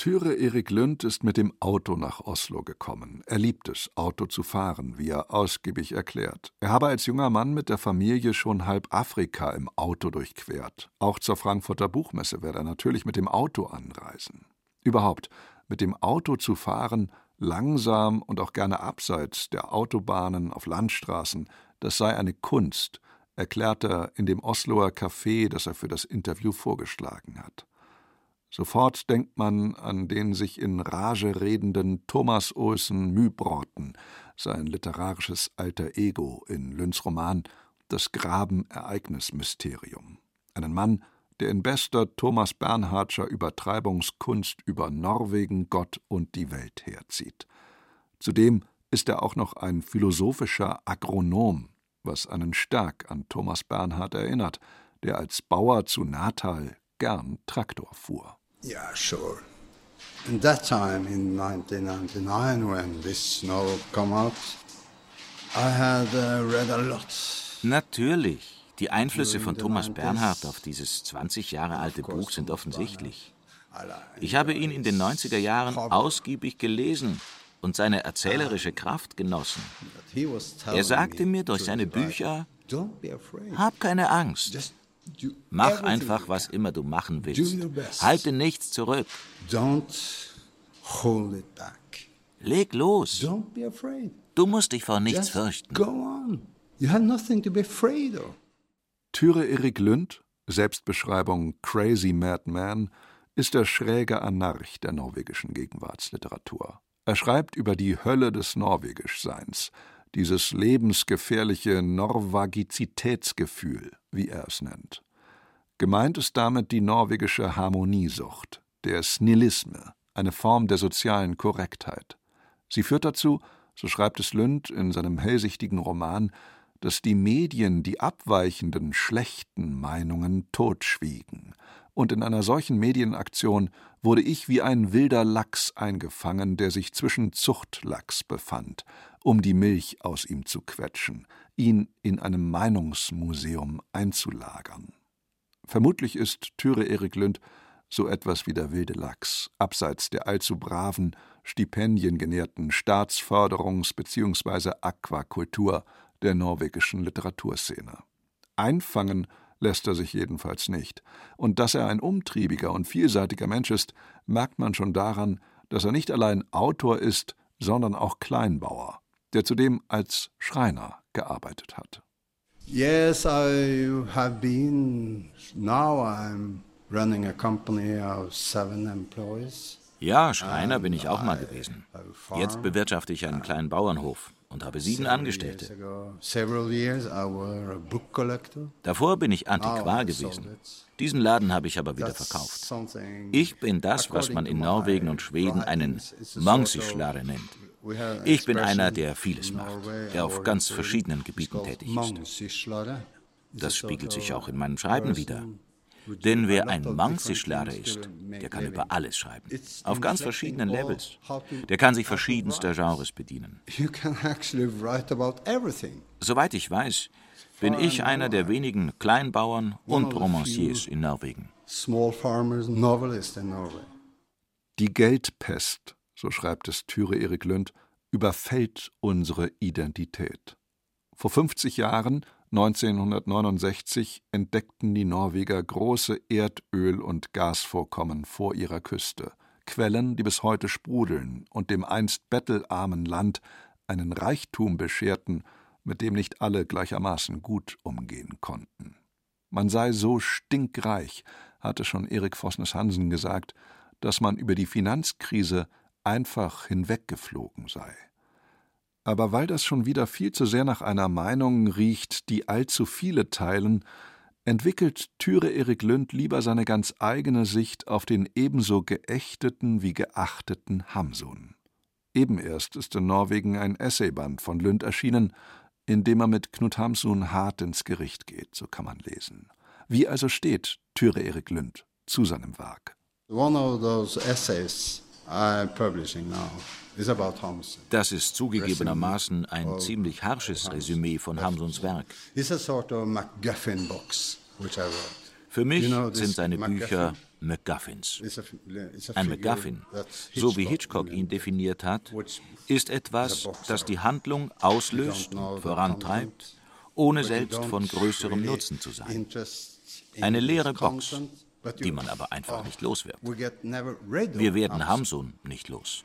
Türe Erik Lünd ist mit dem Auto nach Oslo gekommen. Er liebt es, Auto zu fahren, wie er ausgiebig erklärt. Er habe als junger Mann mit der Familie schon halb Afrika im Auto durchquert. Auch zur Frankfurter Buchmesse werde er natürlich mit dem Auto anreisen. Überhaupt, mit dem Auto zu fahren, langsam und auch gerne abseits der Autobahnen auf Landstraßen, das sei eine Kunst, erklärt er in dem Osloer Café, das er für das Interview vorgeschlagen hat. Sofort denkt man an den sich in Rage redenden Thomas Olsen Mühbrotten, sein literarisches alter Ego in Lünns Roman Das Graben-Ereignis-Mysterium. Einen Mann, der in bester Thomas Bernhardscher Übertreibungskunst über Norwegen, Gott und die Welt herzieht. Zudem ist er auch noch ein philosophischer Agronom, was einen stark an Thomas Bernhard erinnert, der als Bauer zu Natal gern Traktor fuhr. Yeah, sure. In that time, in 1999, when this novel came out, I had uh, read a lot. Natürlich. Die Einflüsse von Thomas Bernhard auf dieses 20 Jahre alte Buch sind offensichtlich. Ich habe ihn in den 90er Jahren ausgiebig gelesen und seine erzählerische Kraft genossen. Er sagte mir durch seine Bücher, Hab keine Angst. Mach einfach, was immer du machen willst. Halte nichts zurück. Leg los. Du musst dich vor nichts fürchten. Türe Erik Lünd, Selbstbeschreibung Crazy Madman, ist der schräge Anarch der norwegischen Gegenwartsliteratur. Er schreibt über die Hölle des Norwegischseins, dieses lebensgefährliche Norvagizitätsgefühl, wie er es nennt. Gemeint ist damit die norwegische Harmoniesucht, der Snilisme, eine Form der sozialen Korrektheit. Sie führt dazu, so schreibt es Lünd in seinem hellsichtigen Roman, dass die Medien die abweichenden, schlechten Meinungen totschwiegen, und in einer solchen Medienaktion wurde ich wie ein wilder Lachs eingefangen, der sich zwischen Zuchtlachs befand, um die Milch aus ihm zu quetschen, ihn in einem Meinungsmuseum einzulagern. Vermutlich ist Türe Erik Lünd so etwas wie der wilde Lachs, abseits der allzu braven, stipendiengenährten Staatsförderungs- bzw. Aquakultur der norwegischen Literaturszene. Einfangen lässt er sich jedenfalls nicht. Und dass er ein umtriebiger und vielseitiger Mensch ist, merkt man schon daran, dass er nicht allein Autor ist, sondern auch Kleinbauer, der zudem als Schreiner gearbeitet hat. Yes, I have been. Now I'm running a company of seven employees. Ja, Schreiner bin ich auch mal gewesen. Jetzt bewirtschafte ich einen kleinen Bauernhof und habe sieben Angestellte. Davor bin ich Antiquar gewesen. Diesen Laden habe ich aber wieder verkauft. Ich bin das, was man in Norwegen und Schweden einen Mangsischlare nennt. Ich bin einer, der vieles macht, der auf ganz verschiedenen Gebieten tätig ist. Das spiegelt sich auch in meinem Schreiben wieder. Denn wer ein Mangsischlare ist, der kann über alles schreiben. Auf ganz verschiedenen Levels. Der kann sich verschiedenster Genres bedienen. Soweit ich weiß, bin ich einer der wenigen Kleinbauern und Romanciers in Norwegen. Die Geldpest, so schreibt es Türe Erik Lünd, überfällt unsere Identität. Vor 50 Jahren 1969 entdeckten die Norweger große Erdöl- und Gasvorkommen vor ihrer Küste, Quellen, die bis heute sprudeln und dem einst bettelarmen Land einen Reichtum bescherten, mit dem nicht alle gleichermaßen gut umgehen konnten. Man sei so stinkreich, hatte schon Erik Vosnes Hansen gesagt, dass man über die Finanzkrise einfach hinweggeflogen sei. Aber weil das schon wieder viel zu sehr nach einer Meinung riecht, die allzu viele teilen, entwickelt Türe Erik Lünd lieber seine ganz eigene Sicht auf den ebenso geächteten wie geachteten Hamsun. Eben erst ist in Norwegen ein Essayband von Lünd erschienen, in dem er mit Knut Hamsun hart ins Gericht geht, so kann man lesen. Wie also steht Türe Erik Lünd zu seinem Werk? One of those essays das ist zugegebenermaßen ein ziemlich harsches Resümee von Hamsuns Werk. Für mich sind seine Bücher MacGuffins. Ein MacGuffin, so wie Hitchcock ihn definiert hat, ist etwas, das die Handlung auslöst und vorantreibt, ohne selbst von größerem Nutzen zu sein. Eine leere Box, die man aber einfach nicht los wird. Wir werden Hamsun nicht los.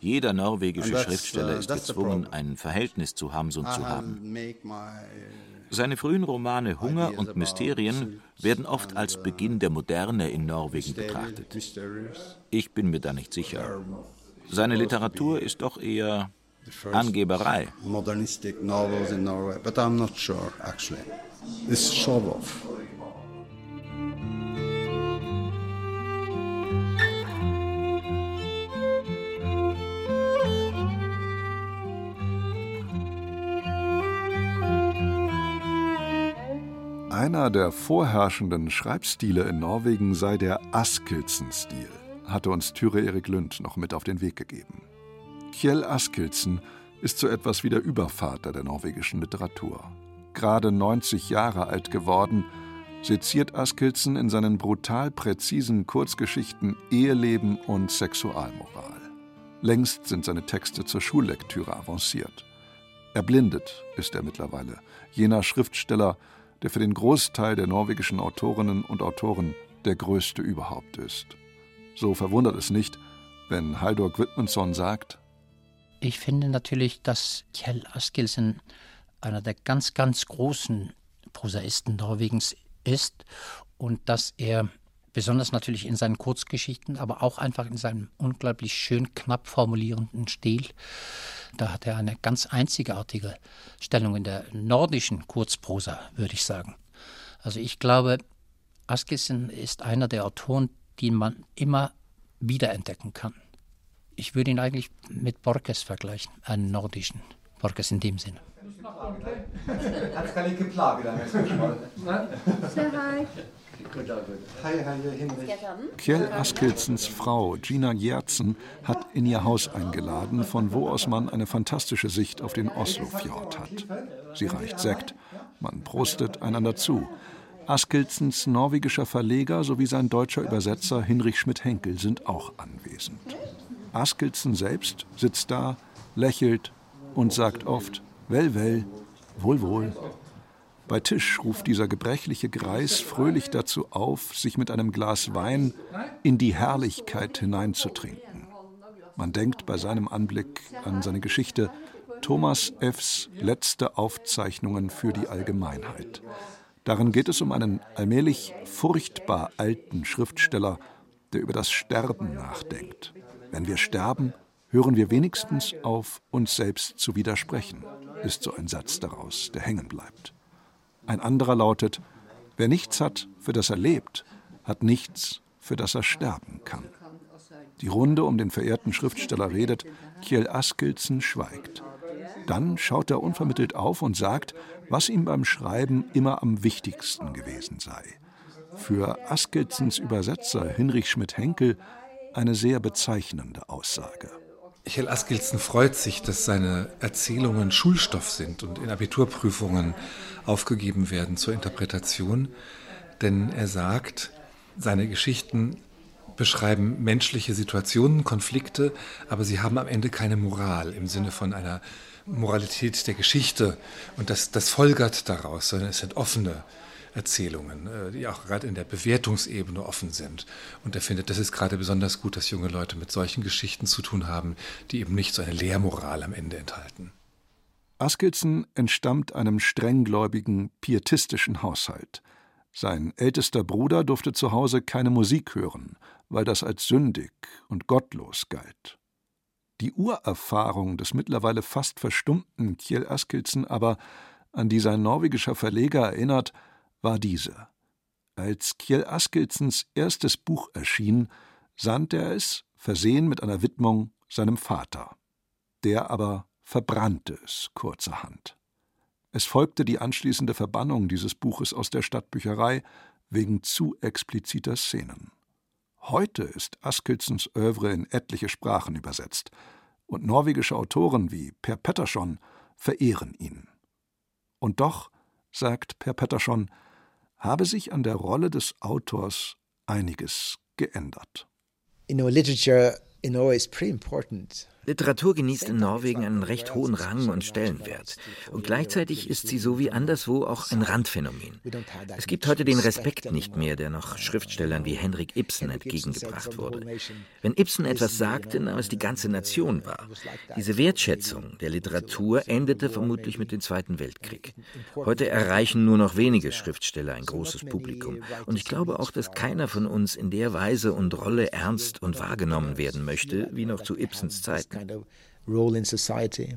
Jeder norwegische Schriftsteller uh, ist gezwungen, ein Verhältnis zu Hamsun zu haben. Seine frühen Romane Hunger und Mysterien werden oft als Beginn der Moderne in Norwegen betrachtet. Ich bin mir da nicht sicher. Seine Literatur ist doch eher Angeberei. Modernistic novels in Norway, but I'm not sure actually. This show off. Einer der vorherrschenden Schreibstile in Norwegen sei der Askildsen-Stil, hatte uns Tyre Erik Lund noch mit auf den Weg gegeben. Kjell Askildsen ist so etwas wie der Übervater der norwegischen Literatur. Gerade 90 Jahre alt geworden, seziert Askildsen in seinen brutal präzisen Kurzgeschichten Eheleben und Sexualmoral. Längst sind seine Texte zur Schullektüre avanciert. Erblindet ist er mittlerweile, jener Schriftsteller, der für den Großteil der norwegischen Autorinnen und Autoren der größte überhaupt ist. So verwundert es nicht, wenn Haldor Gudmundsson sagt: Ich finde natürlich, dass Kjell Askildsen einer der ganz, ganz großen Prosaisten Norwegens ist und dass er besonders natürlich in seinen Kurzgeschichten, aber auch einfach in seinem unglaublich schön knapp formulierenden Stil. Da hat er eine ganz einzigartige Stellung in der nordischen Kurzprosa, würde ich sagen. Also ich glaube, Askesen ist einer der Autoren, die man immer wiederentdecken kann. Ich würde ihn eigentlich mit Borges vergleichen, einen nordischen Borges in dem Sinne. Han skal ikke plage deg med spørsmål. Se hei. Kjell Askildsens Frau Gina Gjertsen hat in ihr Haus eingeladen, von wo aus man eine fantastische Sicht auf den Oslofjord hat. Sie reicht Sekt, man prostet einander zu. Askildsens norwegischer Verleger sowie sein deutscher Übersetzer Hinrich Schmidt-Henkel sind auch anwesend. Askildsen selbst sitzt da, lächelt und sagt oft Well, well, wohl, wohl. Bei Tisch ruft dieser gebrechliche Greis fröhlich dazu auf, sich mit einem Glas Wein in die Herrlichkeit hineinzutrinken. Man denkt bei seinem Anblick an seine Geschichte Thomas F.s letzte Aufzeichnungen für die Allgemeinheit. Darin geht es um einen allmählich furchtbar alten Schriftsteller, der über das Sterben nachdenkt. Wenn wir sterben, hören wir wenigstens auf, uns selbst zu widersprechen, ist so ein Satz daraus, der hängen bleibt. Ein anderer lautet, wer nichts hat, für das er lebt, hat nichts, für das er sterben kann. Die Runde um den verehrten Schriftsteller redet, Kjell Askildsen schweigt. Dann schaut er unvermittelt auf und sagt, was ihm beim Schreiben immer am wichtigsten gewesen sei. Für Askeldsens Übersetzer Hinrich Schmidt-Henkel eine sehr bezeichnende Aussage. Kjell Askildsen freut sich, dass seine Erzählungen Schulstoff sind und in Abiturprüfungen aufgegeben werden zur Interpretation. Denn er sagt, seine Geschichten beschreiben menschliche Situationen, Konflikte, aber sie haben am Ende keine Moral im Sinne von einer Moralität der Geschichte. Und das, das folgert daraus, sondern es sind offene Erzählungen, äh, die auch gerade in der Bewertungsebene offen sind. Und er findet, das ist gerade besonders gut, dass junge Leute mit solchen Geschichten zu tun haben, die eben nicht so eine Lehrmoral am Ende enthalten. Askildsen entstammt einem strenggläubigen, pietistischen Haushalt. Sein ältester Bruder durfte zu Hause keine Musik hören, weil das als sündig und gottlos galt. Die Urerfahrung des mittlerweile fast verstummten Kjell Askildsen aber, an die sein norwegischer Verleger erinnert, war diese. Als Kjell Askeldsens erstes Buch erschien, sandte er es, versehen mit einer Widmung, seinem Vater. Der aber verbrannte es kurzerhand. Es folgte die anschließende Verbannung dieses Buches aus der Stadtbücherei wegen zu expliziter Szenen. Heute ist Askeldsens Övre in etliche Sprachen übersetzt, und norwegische Autoren wie Per Pettersson verehren ihn. Und doch, sagt Per Pettersson, habe sich an der Rolle des Autors einiges geändert. You know, literature in Norway is pretty important. Literatur genießt in Norwegen einen recht hohen Rang und Stellenwert. Und gleichzeitig ist sie so wie anderswo auch ein Randphänomen. Es gibt heute den Respekt nicht mehr, der noch Schriftstellern wie Henrik Ibsen entgegengebracht wurde. Wenn Ibsen etwas sagte, nahm es die ganze Nation wahr. Diese Wertschätzung der Literatur endete vermutlich mit dem Zweiten Weltkrieg. Heute erreichen nur noch wenige Schriftsteller ein großes Publikum. Und ich glaube auch, dass keiner von uns in der Weise und Rolle ernst und wahrgenommen werden möchte, wie noch zu Ibsens Zeiten kind of role in society.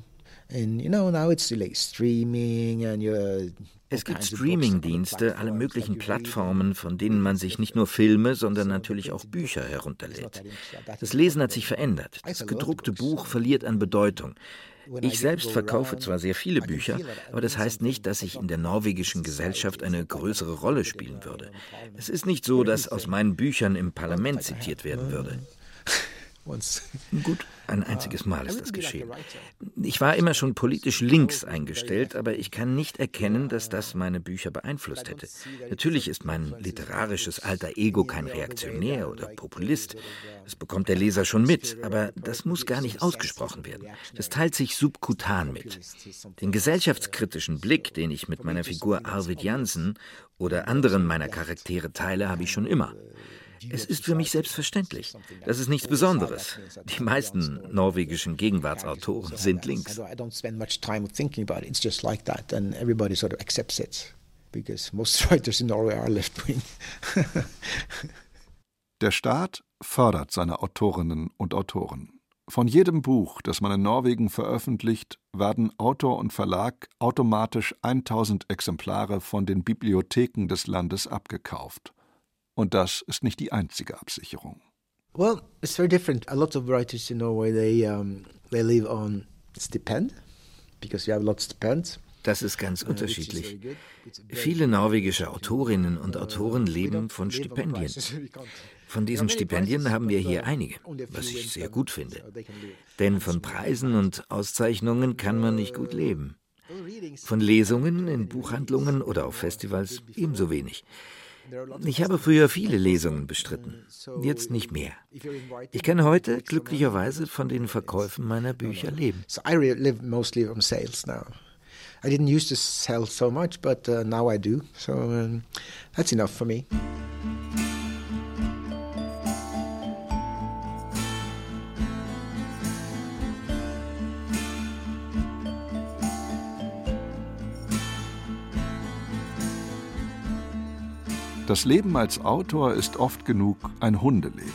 And you know, now it's like streaming and you're es gibt Streaming-Dienste, alle möglichen Plattformen, von denen man sich nicht nur Filme, sondern natürlich auch Bücher herunterlädt. Das Lesen hat sich verändert. Das gedruckte Buch verliert an Bedeutung. Ich selbst verkaufe zwar sehr viele Bücher, aber das heißt nicht, dass ich in der norwegischen Gesellschaft eine größere Rolle spielen würde. Es ist nicht so, dass aus meinen Büchern im Parlament zitiert werden würde. Gut, ein einziges Mal ist das geschehen. Ich war immer schon politisch links eingestellt, aber ich kann nicht erkennen, dass das meine Bücher beeinflusst hätte. Natürlich ist mein literarisches alter Ego kein Reaktionär oder Populist. Das bekommt der Leser schon mit, aber das muss gar nicht ausgesprochen werden. Das teilt sich subkutan mit. Den gesellschaftskritischen Blick, den ich mit meiner Figur Arvid Jansen oder anderen meiner Charaktere teile, habe ich schon immer. Es ist für mich selbstverständlich. Das ist nichts Besonderes. Die meisten norwegischen Gegenwartsautoren sind links. Der Staat fördert seine Autorinnen und Autoren. Von jedem Buch, das man in Norwegen veröffentlicht, werden Autor und Verlag automatisch 1000 Exemplare von den Bibliotheken des Landes abgekauft. Und das ist nicht die einzige Absicherung. Well, it's very different. A lot of writers in Norway they um, they live on stipend because you have lots of stipends. Das ist ganz uh, unterschiedlich. Viele norwegische Autorinnen und Autoren leben von Stipendien. Von diesen Stipendien haben wir hier einige, was ich sehr gut finde. Denn von Preisen und Auszeichnungen kann man nicht gut leben. Von Lesungen in Buchhandlungen oder auf Festivals ebenso wenig. Ich habe früher viele Lesungen bestritten, jetzt nicht mehr. Ich kann heute glücklicherweise von den Verkäufen meiner Bücher leben. I didn't used to sell so much, but uh, now I do. So um, that's enough for me. Das Leben als Autor ist oft genug ein Hundeleben,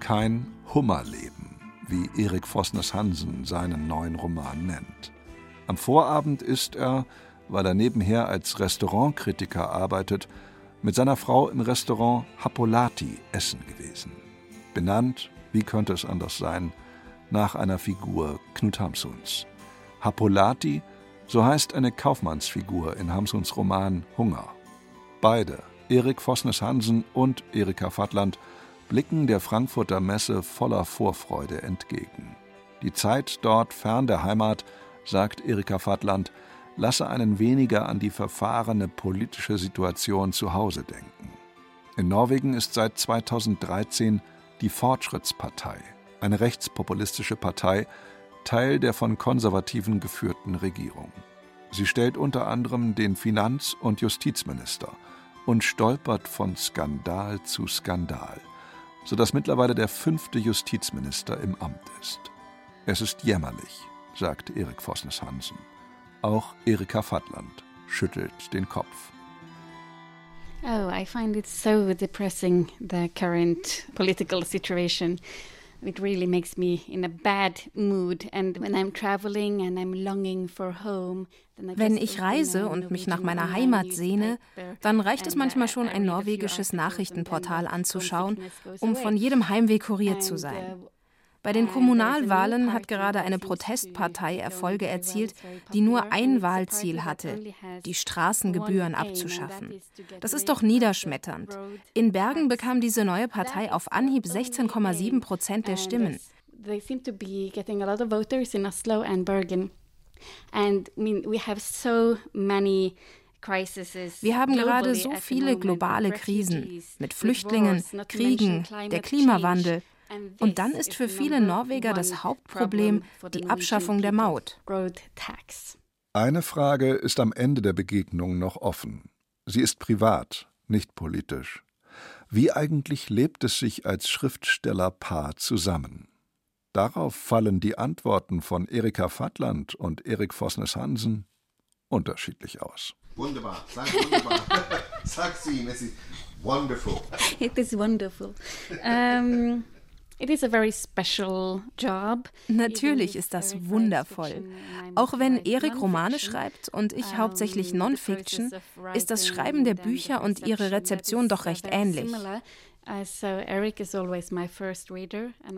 kein Hummerleben, wie Erik Vosnes Hansen seinen neuen Roman nennt. Am Vorabend ist er, weil er nebenher als Restaurantkritiker arbeitet, mit seiner Frau im Restaurant Happolati essen gewesen. Benannt, wie könnte es anders sein, nach einer Figur Knut Hamsuns. Happolati, so heißt eine Kaufmannsfigur in Hamsuns Roman Hunger. Beide Erik Vosnes Hansen und Erika Fattland blicken der Frankfurter Messe voller Vorfreude entgegen. Die Zeit dort fern der Heimat, sagt Erika Fattland, lasse einen weniger an die verfahrene politische Situation zu Hause denken. In Norwegen ist seit 2013 die Fortschrittspartei, eine rechtspopulistische Partei, Teil der von Konservativen geführten Regierung. Sie stellt unter anderem den Finanz- und Justizminister – und stolpert von Skandal zu Skandal, sodass mittlerweile der fünfte Justizminister im Amt ist. Es ist jämmerlich, sagt Erik Vosnes Hansen. Auch Erika Fattland schüttelt den Kopf. Oh, I find it so depressing, the current political situation. It really makes me in a bad mood. And when I'm traveling and I'm longing for home, wenn ich reise und mich nach meiner Heimat sehne, dann reicht es manchmal schon, ein norwegisches Nachrichtenportal anzuschauen, um von jedem Heimweh kuriert zu sein. Bei den Kommunalwahlen hat gerade eine Protestpartei Erfolge erzielt, die nur ein Wahlziel hatte, die Straßengebühren abzuschaffen. Das ist doch niederschmetternd. In Bergen bekam diese neue Partei auf Anhieb 16,7 Prozent der Stimmen. Wir haben gerade so viele globale Krisen mit Flüchtlingen, Kriegen, der Klimawandel. Und dann ist für viele Norweger das Hauptproblem die Abschaffung der Maut. Eine Frage ist am Ende der Begegnung noch offen. Sie ist privat, nicht politisch. Wie eigentlich lebt es sich als Schriftstellerpaar zusammen? Darauf fallen die Antworten von Erika Fattland und Erik Vosnes Hansen unterschiedlich aus. Wunderbar, sag wunderbar. sag sie, es ist wonderful. It is wonderful. Um, Natürlich ist das wundervoll. Auch wenn Erik Romane schreibt und ich hauptsächlich Non-Fiction, ist das Schreiben der Bücher und ihre Rezeption doch recht ähnlich.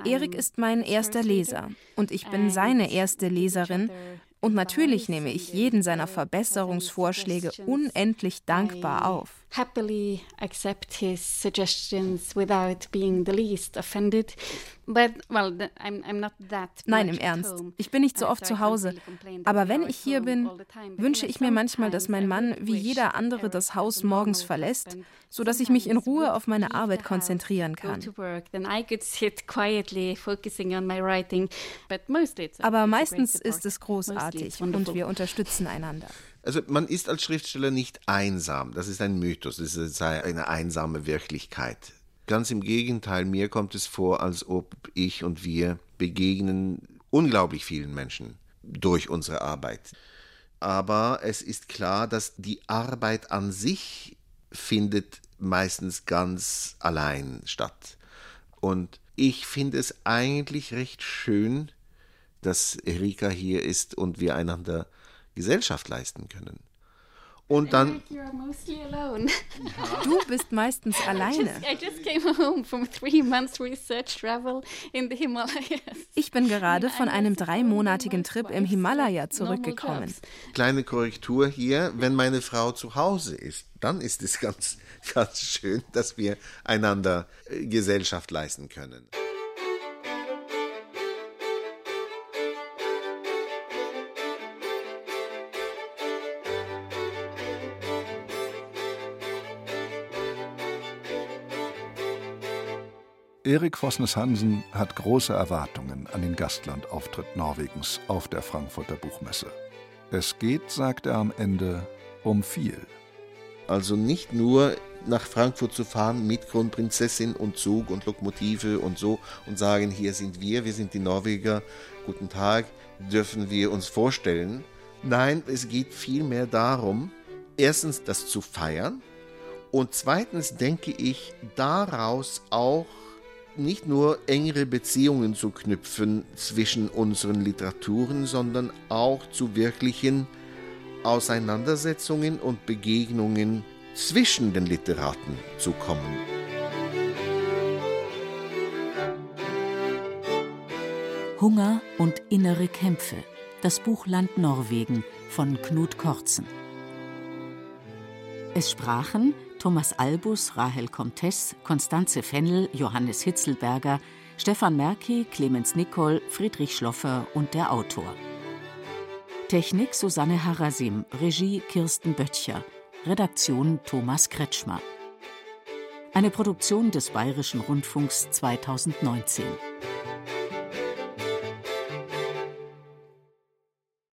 Erik ist mein erster Leser und ich bin seine erste Leserin und natürlich nehme ich jeden seiner Verbesserungsvorschläge unendlich dankbar auf. Happily accept his suggestions without being the least offended. But, well, I'm, I'm not that Nein, im Ernst. Ich bin nicht so oft zu Hause. Aber wenn ich hier bin, wünsche ich mir manchmal, dass mein Mann wie jeder andere das Haus morgens verlässt, sodass ich mich in Ruhe auf meine Arbeit konzentrieren kann. Aber meistens ist es großartig und wir unterstützen einander. Also man ist als Schriftsteller nicht einsam. Das ist ein Mythos, das ist eine einsame Wirklichkeit. Ganz im Gegenteil, mir kommt es vor, als ob ich und wir begegnen unglaublich vielen Menschen durch unsere Arbeit. Aber es ist klar, dass die Arbeit an sich findet meistens ganz allein statt. Und ich finde es eigentlich recht schön, dass Erika hier ist und wir einander Gesellschaft leisten können. Und dann. Du bist meistens alleine. Ich bin gerade von einem dreimonatigen Trip im Himalaya zurückgekommen. Kleine Korrektur hier, wenn meine Frau zu Hause ist, dann ist es ganz, ganz schön, dass wir einander äh, Gesellschaft leisten können. Erik Vosnes Hansen hat große Erwartungen an den Gastlandauftritt Norwegens auf der Frankfurter Buchmesse. Es geht, sagt er am Ende, um viel. Also nicht nur nach Frankfurt zu fahren mit Kronprinzessin und Zug und Lokomotive und so und sagen, hier sind wir, wir sind die Norweger, guten Tag, dürfen wir uns vorstellen. Nein, es geht vielmehr darum, erstens das zu feiern und zweitens denke ich daraus auch nicht nur engere Beziehungen zu knüpfen zwischen unseren Literaturen, sondern auch zu wirklichen Auseinandersetzungen und Begegnungen zwischen den Literaten zu kommen. Hunger und innere Kämpfe. Das Buch Land Norwegen von Knut Kortzen. Es sprachen Thomas Albus, Rahel Comtesse, Konstanze Fennel, Johannes Hitzelberger, Stefan Merki, Clemens Nicol, Friedrich Schloffer und der Autor. Technik Susanne Harasim, Regie Kirsten Böttcher, Redaktion Thomas Kretschmer. Eine Produktion des Bayerischen Rundfunks 2019.